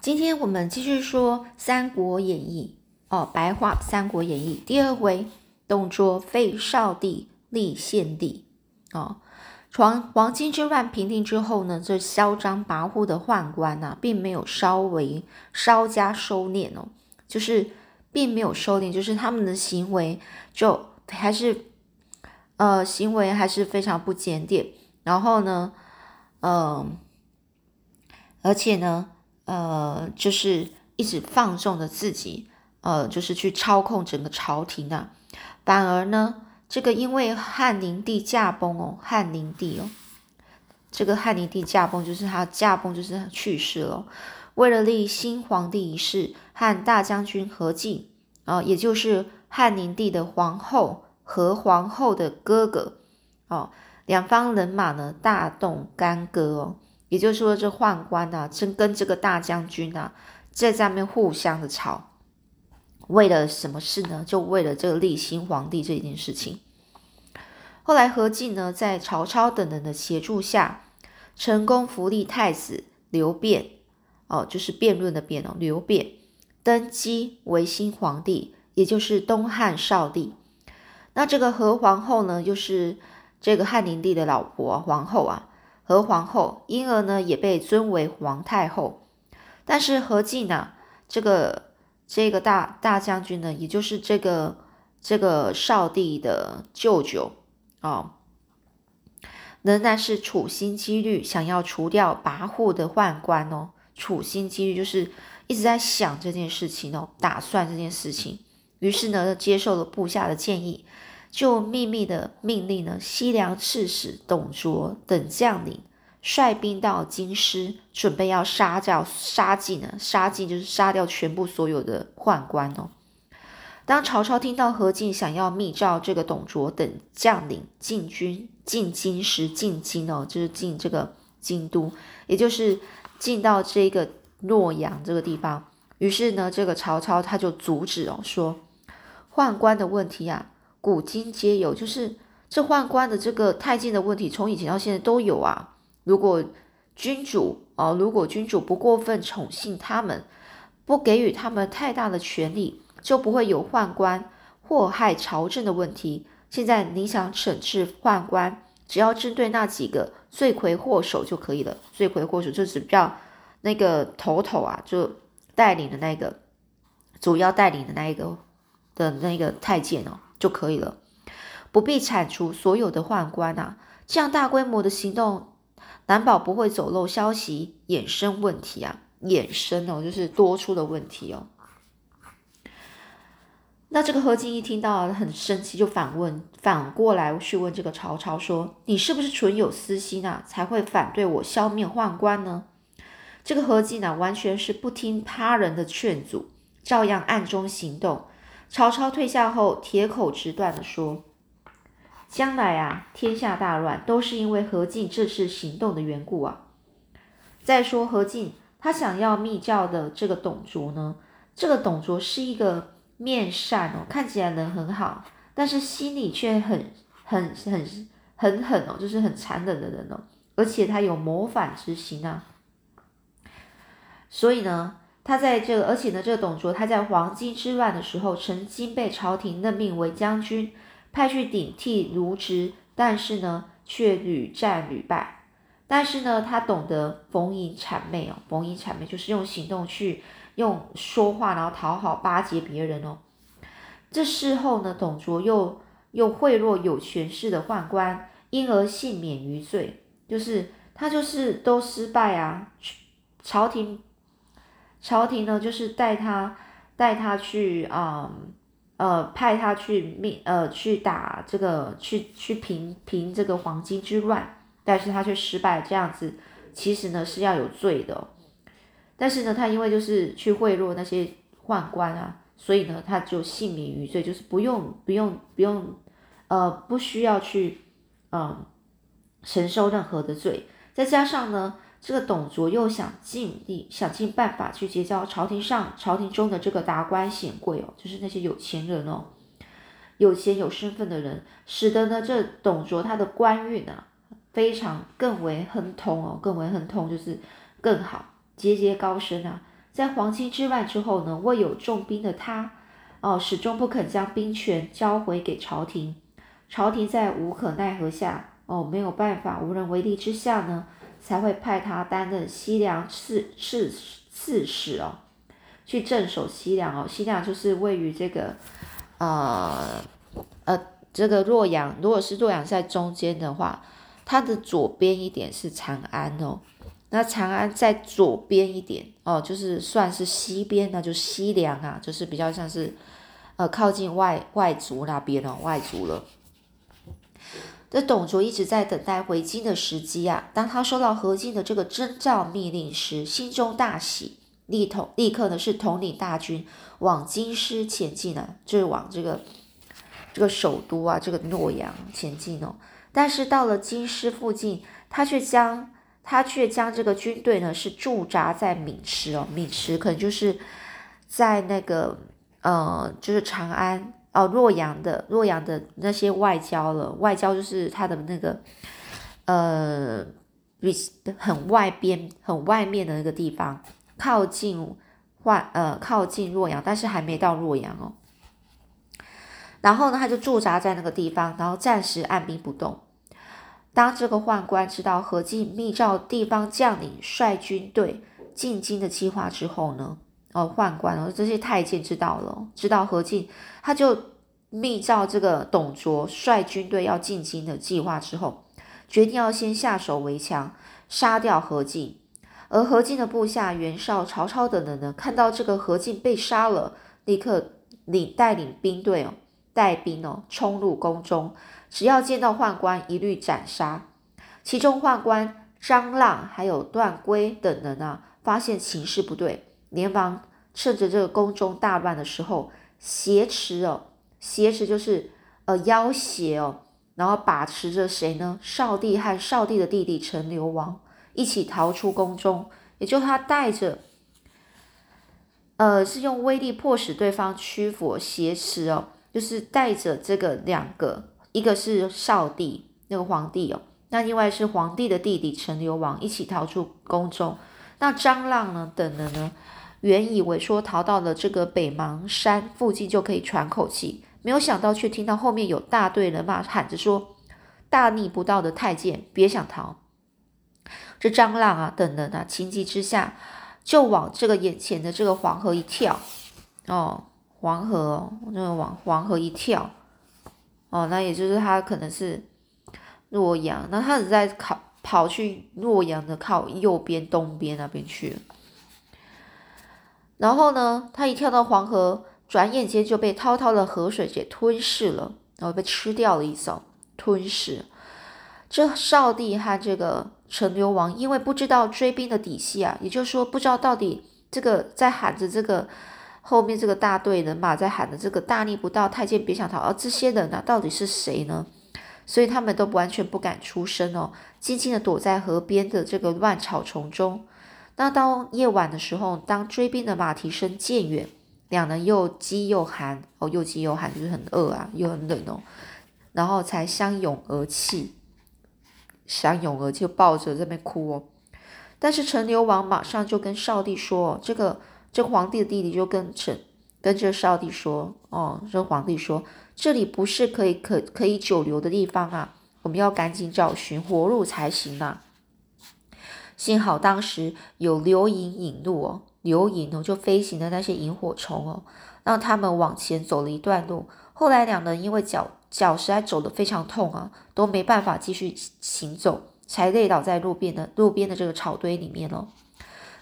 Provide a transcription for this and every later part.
今天我们继续说《三国演义》哦，白话《三国演义》第二回，董卓废少帝立献帝哦。黄黄巾之乱平定之后呢，这嚣张跋扈的宦官呐，并没有稍微稍加收敛哦，就是并没有收敛，就是他们的行为就还是呃行为还是非常不检点，然后呢，嗯，而且呢。呃，就是一直放纵着自己，呃，就是去操控整个朝廷啊。反而呢，这个因为汉灵帝驾崩哦，汉灵帝哦，这个汉灵帝驾崩就是他驾崩，就是他去世了。为了立新皇帝一事，和大将军何进啊，也就是汉灵帝的皇后和皇后的哥哥哦，两方人马呢大动干戈哦。也就是说，这宦官呐，真跟这个大将军呐，在上面互相的吵，为了什么事呢？就为了这个立新皇帝这件事情。后来何进呢，在曹操等人的协助下，成功扶立太子刘辩，哦，就是辩论的辩哦，刘辩登基为新皇帝，也就是东汉少帝。那这个何皇后呢，就是这个汉灵帝的老婆皇后啊。何皇后因而呢也被尊为皇太后，但是何进呢这个这个大大将军呢，也就是这个这个少帝的舅舅啊，仍然是处心积虑想要除掉跋扈的宦官哦，处心积虑就是一直在想这件事情哦，打算这件事情，于是呢接受了部下的建议。就秘密的命令呢，西凉刺史董卓等将领率兵到京师，准备要杀掉杀尽呢，杀尽就是杀掉全部所有的宦官哦。当曹操听到何进想要密召这个董卓等将领进军进京时，进京哦，就是进这个京都，也就是进到这个洛阳这个地方。于是呢，这个曹操他就阻止哦，说宦官的问题啊。古今皆有，就是这宦官的这个太监的问题，从以前到现在都有啊。如果君主哦，如果君主不过分宠幸他们，不给予他们太大的权力，就不会有宦官祸害朝政的问题。现在你想惩治宦官，只要针对那几个罪魁祸首就可以了。罪魁祸首就是比较那个头头啊，就带领的那个主要带领的那一个的那个太监哦。就可以了，不必铲除所有的宦官啊！这样大规模的行动，难保不会走漏消息，衍生问题啊！衍生哦，就是多出的问题哦。那这个何进一听到很生气，就反问，反过来去问这个曹操说：“你是不是存有私心啊，才会反对我消灭宦官呢？”这个何进呢，完全是不听他人的劝阻，照样暗中行动。曹操退下后，铁口直断的说：“将来啊，天下大乱，都是因为何进这次行动的缘故啊。再说何进，他想要密教的这个董卓呢，这个董卓是一个面善哦，看起来人很好，但是心里却很很很很狠哦，就是很残忍的人哦，而且他有谋反之心啊，所以呢。”他在这个，而且呢，这个董卓他在黄巾之乱的时候，曾经被朝廷任命为将军，派去顶替卢植，但是呢，却屡战屡败。但是呢，他懂得逢迎谄媚哦，逢迎谄媚就是用行动去用说话，然后讨好巴结别人哦。这事后呢，董卓又又贿赂有权势的宦官，因而幸免于罪。就是他就是都失败啊，朝廷。朝廷呢，就是带他带他去啊，呃，派他去命呃去打这个去去平平这个黄巾之乱，但是他却失败，这样子其实呢是要有罪的，但是呢他因为就是去贿赂那些宦官啊，所以呢他就幸免于罪，就是不用不用不用呃不需要去嗯承受任何的罪，再加上呢。这个董卓又想尽力想尽办法去结交朝廷上朝廷中的这个达官显贵哦，就是那些有钱人哦，有钱有身份的人，使得呢这董卓他的官运啊非常更为亨通哦，更为亨通就是更好，节节高升啊。在黄巾之乱之后呢，未有重兵的他，哦，始终不肯将兵权交回给朝廷。朝廷在无可奈何下，哦，没有办法，无能为力之下呢，才会派他担任西凉刺刺刺史哦，去镇守西凉哦。西凉就是位于这个，呃呃，这个洛阳。如果是洛阳在中间的话，它的左边一点是长安哦。那长安在左边一点哦，就是算是西边，那就西凉啊，就是比较像是呃靠近外外族那边哦，外族了。这董卓一直在等待回京的时机啊。当他收到何进的这个征召密令时，心中大喜，立统立刻呢是统领大军往京师前进呢，就是往这个这个首都啊，这个洛阳前进哦。但是到了京师附近，他却将他却将这个军队呢是驻扎在渑池哦，渑池可能就是在那个呃，就是长安。哦，洛阳的洛阳的那些外交了，外交就是他的那个，呃，很外边、很外面的那个地方，靠近外呃靠近洛阳，但是还没到洛阳哦。然后呢，他就驻扎在那个地方，然后暂时按兵不动。当这个宦官知道何进密诏地方将领率军队进京的计划之后呢？哦，宦官哦，这些太监知道了，知道何进，他就密诏这个董卓率军队要进京的计划之后，决定要先下手为强，杀掉何进。而何进的部下袁绍、曹操等人呢，看到这个何进被杀了，立刻领带领兵队哦，带兵哦，冲入宫中，只要见到宦官，一律斩杀。其中宦官张浪还有段珪等人啊，发现情势不对。连忙趁着这个宫中大乱的时候，挟持哦，挟持就是呃要挟哦，然后把持着谁呢？少帝和少帝的弟弟陈留王一起逃出宫中，也就他带着，呃，是用威力迫使对方屈服，挟持哦，就是带着这个两个，一个是少帝那个皇帝哦，那另外是皇帝的弟弟陈留王一起逃出宫中，那张浪呢等人呢？原以为说逃到了这个北邙山附近就可以喘口气，没有想到却听到后面有大队人马喊着说：“大逆不道的太监，别想逃！”这张浪啊等人啊，情急之下就往这个眼前的这个黄河一跳，哦，黄河，那往黄河一跳，哦，那也就是他可能是洛阳，那他只在靠跑去洛阳的靠右边东边那边去了。然后呢，他一跳到黄河，转眼间就被滔滔的河水给吞噬了，然后被吃掉了一艘，吞噬。这少帝和这个陈留王因为不知道追兵的底细啊，也就是说不知道到底这个在喊着这个后面这个大队人马在喊着这个大逆不道太监别想逃，而这些人呢到底是谁呢？所以他们都完全不敢出声哦，静静的躲在河边的这个乱草丛中。那到夜晚的时候，当追兵的马蹄声渐远，两人又饥又寒哦，又饥又寒，就是很饿啊，又很冷哦，然后才相拥而泣，相拥而泣，抱着这边哭哦。但是陈留王马上就跟少帝说：“这个这皇帝的弟弟就跟陈跟这少帝说哦，这皇帝说这里不是可以可可以久留的地方啊，我们要赶紧找寻活路才行啊。”幸好当时有流萤引路哦，流萤哦就飞行的那些萤火虫哦，让他们往前走了一段路。后来两人因为脚脚实在走得非常痛啊，都没办法继续行走，才累倒在路边的路边的这个草堆里面哦。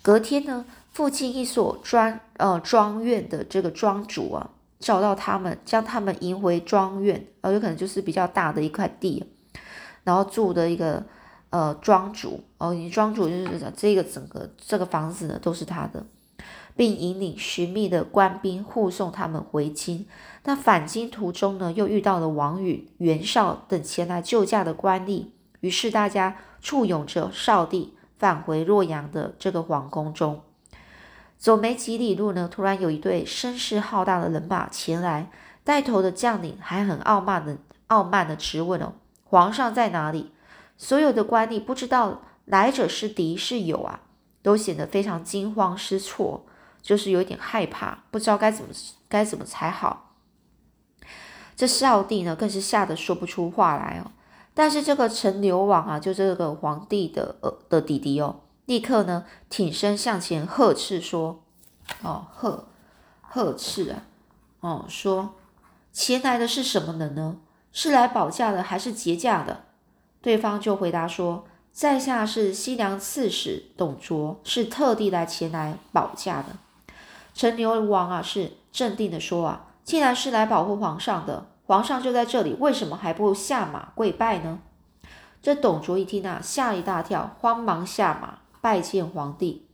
隔天呢，附近一所庄呃庄院的这个庄主啊，找到他们，将他们迎回庄院，呃，有可能就是比较大的一块地，然后住的一个。呃，庄主哦，你庄主就是这个整个这个房子呢都是他的，并引领寻觅的官兵护送他们回京。那返京途中呢，又遇到了王允、袁绍等前来救驾的官吏，于是大家簇拥着少帝返回洛阳的这个皇宫中。走没几里路呢，突然有一队声势浩大的人马前来，带头的将领还很傲慢的傲慢的质问哦：“皇上在哪里？”所有的官吏不知道来者是敌是友啊，都显得非常惊慌失措。就是有点害怕，不知道该怎么该怎么才好。这少帝呢，更是吓得说不出话来哦。但是这个陈留王啊，就这个皇帝的呃的弟弟哦，立刻呢挺身向前呵斥说：“哦，呵呵斥啊，哦，说前来的是什么人呢？是来保驾的还是劫驾的？”对方就回答说：“在下是西凉刺史董卓，是特地来前来保驾的。”陈留王啊，是镇定的说：“啊，既然是来保护皇上的。”皇上就在这里，为什么还不下马跪拜呢？这董卓一听啊，吓一大跳，慌忙下马拜见皇帝。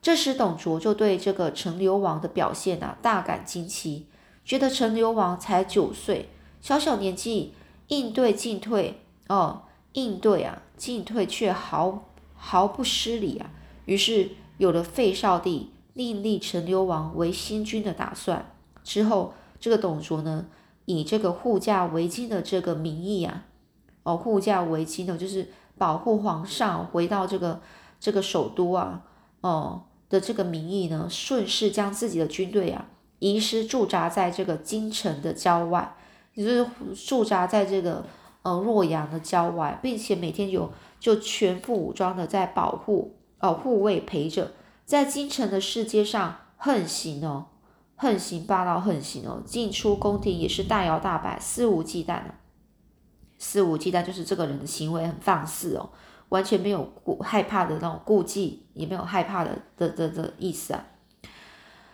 这时，董卓就对这个陈留王的表现啊，大感惊奇，觉得陈留王才九岁，小小年纪应对进退哦，应对啊进退却毫毫不失礼啊。于是有了废少帝，另立陈留王为新君的打算。之后，这个董卓呢？以这个护驾为巾的这个名义啊，哦，护驾为巾呢，就是保护皇上回到这个这个首都啊，哦的这个名义呢，顺势将自己的军队啊，移师驻扎在这个京城的郊外，也就是驻扎在这个呃洛阳的郊外，并且每天有就全副武装的在保护哦护卫陪着，在京城的世界上横行哦。横行霸道，横行哦！进出宫廷也是大摇大摆，肆无忌惮的。肆无忌惮就是这个人的行为很放肆哦，完全没有顾害怕的那种顾忌，也没有害怕的的的的意思啊。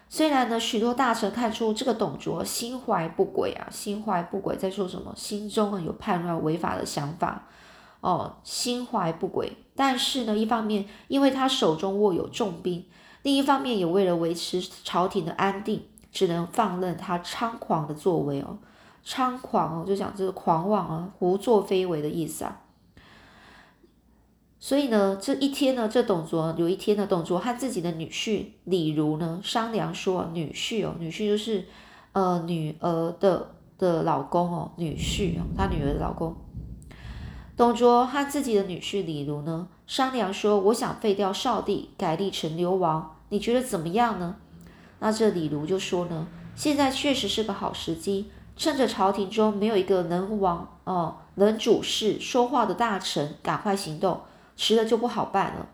虽然呢，许多大臣看出这个董卓心怀不轨啊，心怀不轨在说什么？心中啊有叛乱违法的想法哦，心怀不轨。但是呢，一方面因为他手中握有重兵，另一方面也为了维持朝廷的安定。只能放任他猖狂的作为哦，猖狂哦，就讲这个狂妄啊，胡作非为的意思啊。所以呢，这一天呢，这董卓有一天呢，董卓和自己的女婿李儒呢商量说，女婿哦，女婿就是呃女儿的的老公哦，女婿哦，他女儿的老公。董卓和自己的女婿李儒呢商量说，我想废掉少帝，改立成流王，你觉得怎么样呢？那这李儒就说呢，现在确实是个好时机，趁着朝廷中没有一个能王哦能主事说话的大臣，赶快行动，迟了就不好办了。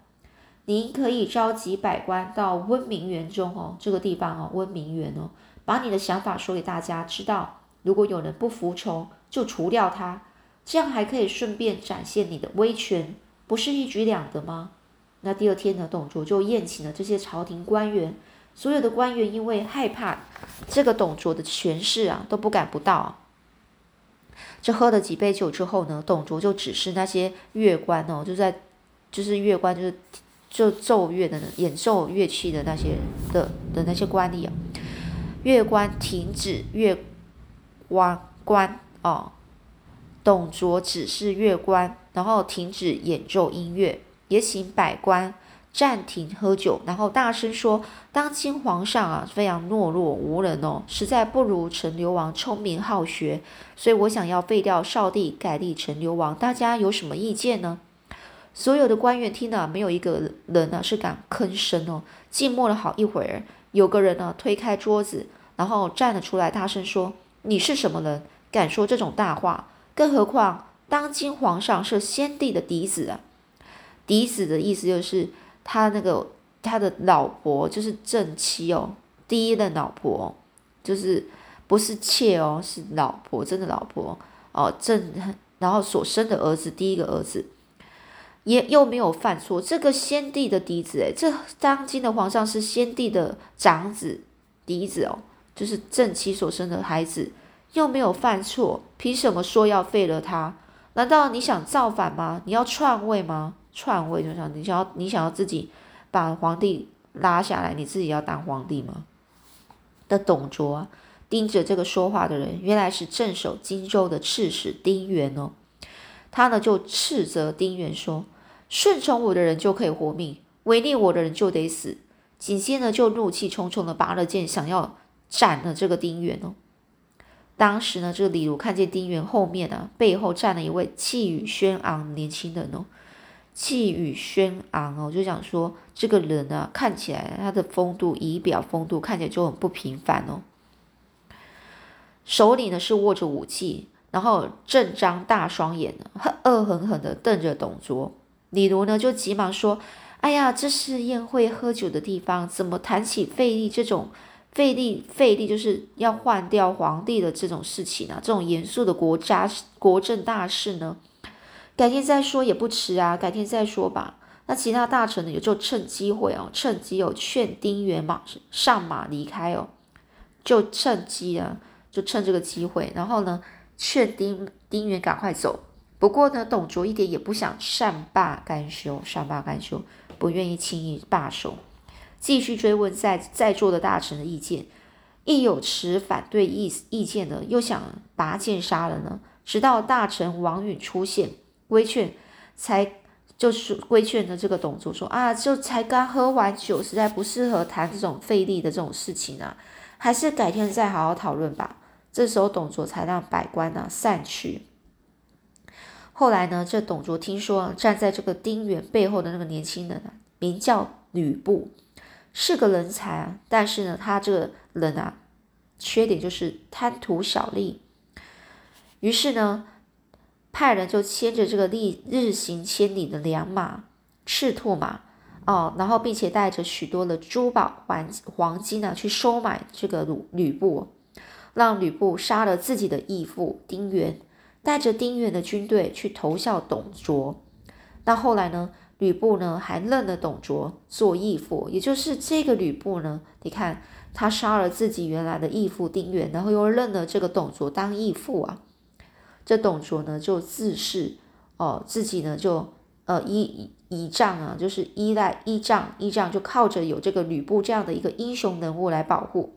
您可以召集百官到温明园中哦，这个地方哦，温明园哦，把你的想法说给大家知道。如果有人不服从，就除掉他，这样还可以顺便展现你的威权，不是一举两得吗？那第二天呢，董卓就宴请了这些朝廷官员。所有的官员因为害怕这个董卓的权势啊，都不敢不到。这喝了几杯酒之后呢，董卓就指示那些乐官哦，就在就是乐官就是就奏乐的演奏乐器的那些的的那些官吏啊，乐官停止乐官官哦，董卓指示乐官，然后停止演奏音乐，也请百官。暂停喝酒，然后大声说：“当今皇上啊，非常懦弱无能哦，实在不如陈留王聪明好学，所以我想要废掉少帝，改立陈留王。大家有什么意见呢？”所有的官员听了，没有一个人呢是敢吭声哦。静默了好一会儿，有个人呢推开桌子，然后站了出来，大声说：“你是什么人？敢说这种大话？更何况当今皇上是先帝的嫡子啊！嫡子的意思就是。”他那个他的老婆就是正妻哦，第一任老婆就是不是妾哦，是老婆，真的老婆哦，正然后所生的儿子，第一个儿子也又没有犯错，这个先帝的嫡子诶，这当今的皇上是先帝的长子嫡子哦，就是正妻所生的孩子又没有犯错，凭什么说要废了他？难道你想造反吗？你要篡位吗？篡位就想你想要你想要自己把皇帝拉下来，你自己要当皇帝吗？的董卓盯着这个说话的人，原来是镇守荆州的刺史丁原哦。他呢就斥责丁原说：“顺从我的人就可以活命，违逆我的人就得死。”紧接着就怒气冲冲的拔了剑，想要斩了这个丁原哦。当时呢，这个李儒看见丁原后面啊，背后站了一位气宇轩昂年轻人哦。气宇轩昂哦，就想说这个人啊，看起来他的风度仪表风度看起来就很不平凡哦。手里呢是握着武器，然后正张大双眼恶狠狠的瞪着董卓。李儒呢就急忙说：“哎呀，这是宴会喝酒的地方，怎么谈起废立这种废立废立就是要换掉皇帝的这种事情呢？这种严肃的国家国政大事呢？改天再说也不迟啊，改天再说吧。”那其他大臣呢也就趁机会哦，趁机有劝丁原马上马离开哦，就趁机啊，就趁这个机会，然后呢劝丁丁原赶快走。不过呢，董卓一点也不想善罢甘休，善罢甘休，不愿意轻易罢手，继续追问在在座的大臣的意见。一有持反对意意见的，又想拔剑杀人呢。直到大臣王允出现规劝，才就是规劝的这个董卓说啊，就才刚喝完酒，实在不适合谈这种费力的这种事情啊，还是改天再好好讨论吧。这时候董卓才让百官呢散去。后来呢，这董卓听说站在这个丁原背后的那个年轻人啊，名叫吕布，是个人才啊。但是呢，他这个人啊，缺点就是贪图小利。于是呢，派人就牵着这个日日行千里的良马赤兔马哦，然后并且带着许多的珠宝、黄黄金呢，去收买这个吕吕布，让吕布杀了自己的义父丁原。带着丁原的军队去投效董卓，那后来呢？吕布呢还认了董卓做义父，也就是这个吕布呢，你看他杀了自己原来的义父丁原，然后又认了这个董卓当义父啊。这董卓呢就自恃哦自己呢就呃依依仗啊，就是依赖依仗依仗，就靠着有这个吕布这样的一个英雄人物来保护，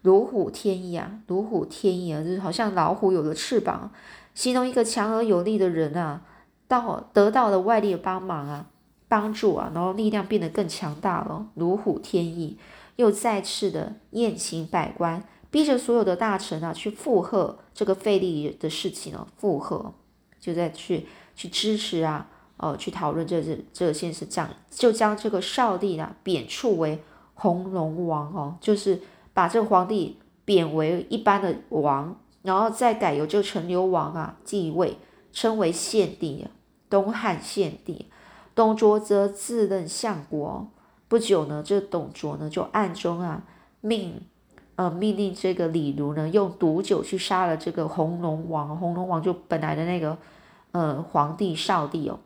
如虎添翼啊，如虎添翼啊，就是好像老虎有了翅膀。形容一个强而有力的人啊，到得到了外力的帮忙啊，帮助啊，然后力量变得更强大了，如虎添翼，又再次的宴请百官，逼着所有的大臣啊去附和这个费力的事情哦，附和，就在去去支持啊，哦，去讨论这这这件事，这样就将这个少帝啊贬黜为红龙王哦，就是把这个皇帝贬为一般的王。然后再改由这个陈留王啊继位，称为献帝，东汉献帝。董卓则自任相国。不久呢，这董卓呢就暗中啊命，呃命令这个李儒呢用毒酒去杀了这个红龙王。红龙王就本来的那个呃皇帝少帝哦，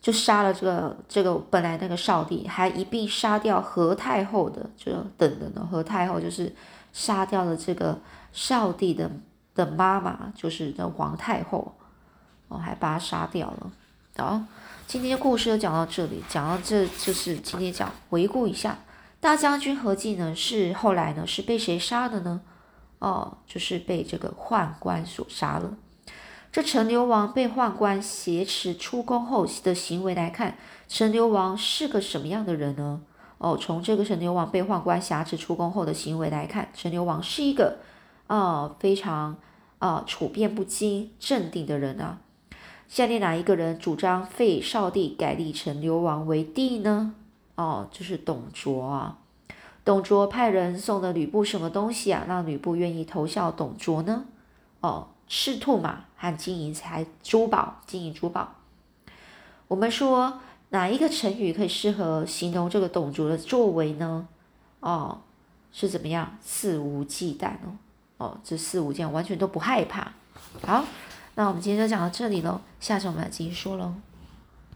就杀了这个这个本来那个少帝，还一并杀掉何太后的，就等等的何太后就是杀掉了这个。少帝的的妈妈就是的皇太后，哦，还把他杀掉了。好，今天故事就讲到这里，讲到这就是今天讲回顾一下大将军何进呢，是后来呢是被谁杀的呢？哦，就是被这个宦官所杀了。这陈留王被宦官挟持出宫后的行为来看，陈留王是个什么样的人呢？哦，从这个陈留王被宦官挟持出宫后的行为来看，陈留王是一个。啊，非常啊，处变不惊、镇定的人啊。下列哪一个人主张废少帝，改立陈留王为帝呢？哦，就是董卓啊。董卓派人送了吕布什么东西啊，让吕布愿意投效董卓呢？哦，赤兔马和金银财珠宝，金银珠宝。我们说哪一个成语可以适合形容这个董卓的作为呢？哦，是怎么样？肆无忌惮哦。哦，这肆无忌惮完全都不害怕。好，那我们今天就讲到这里喽，下次我们来继续说喽。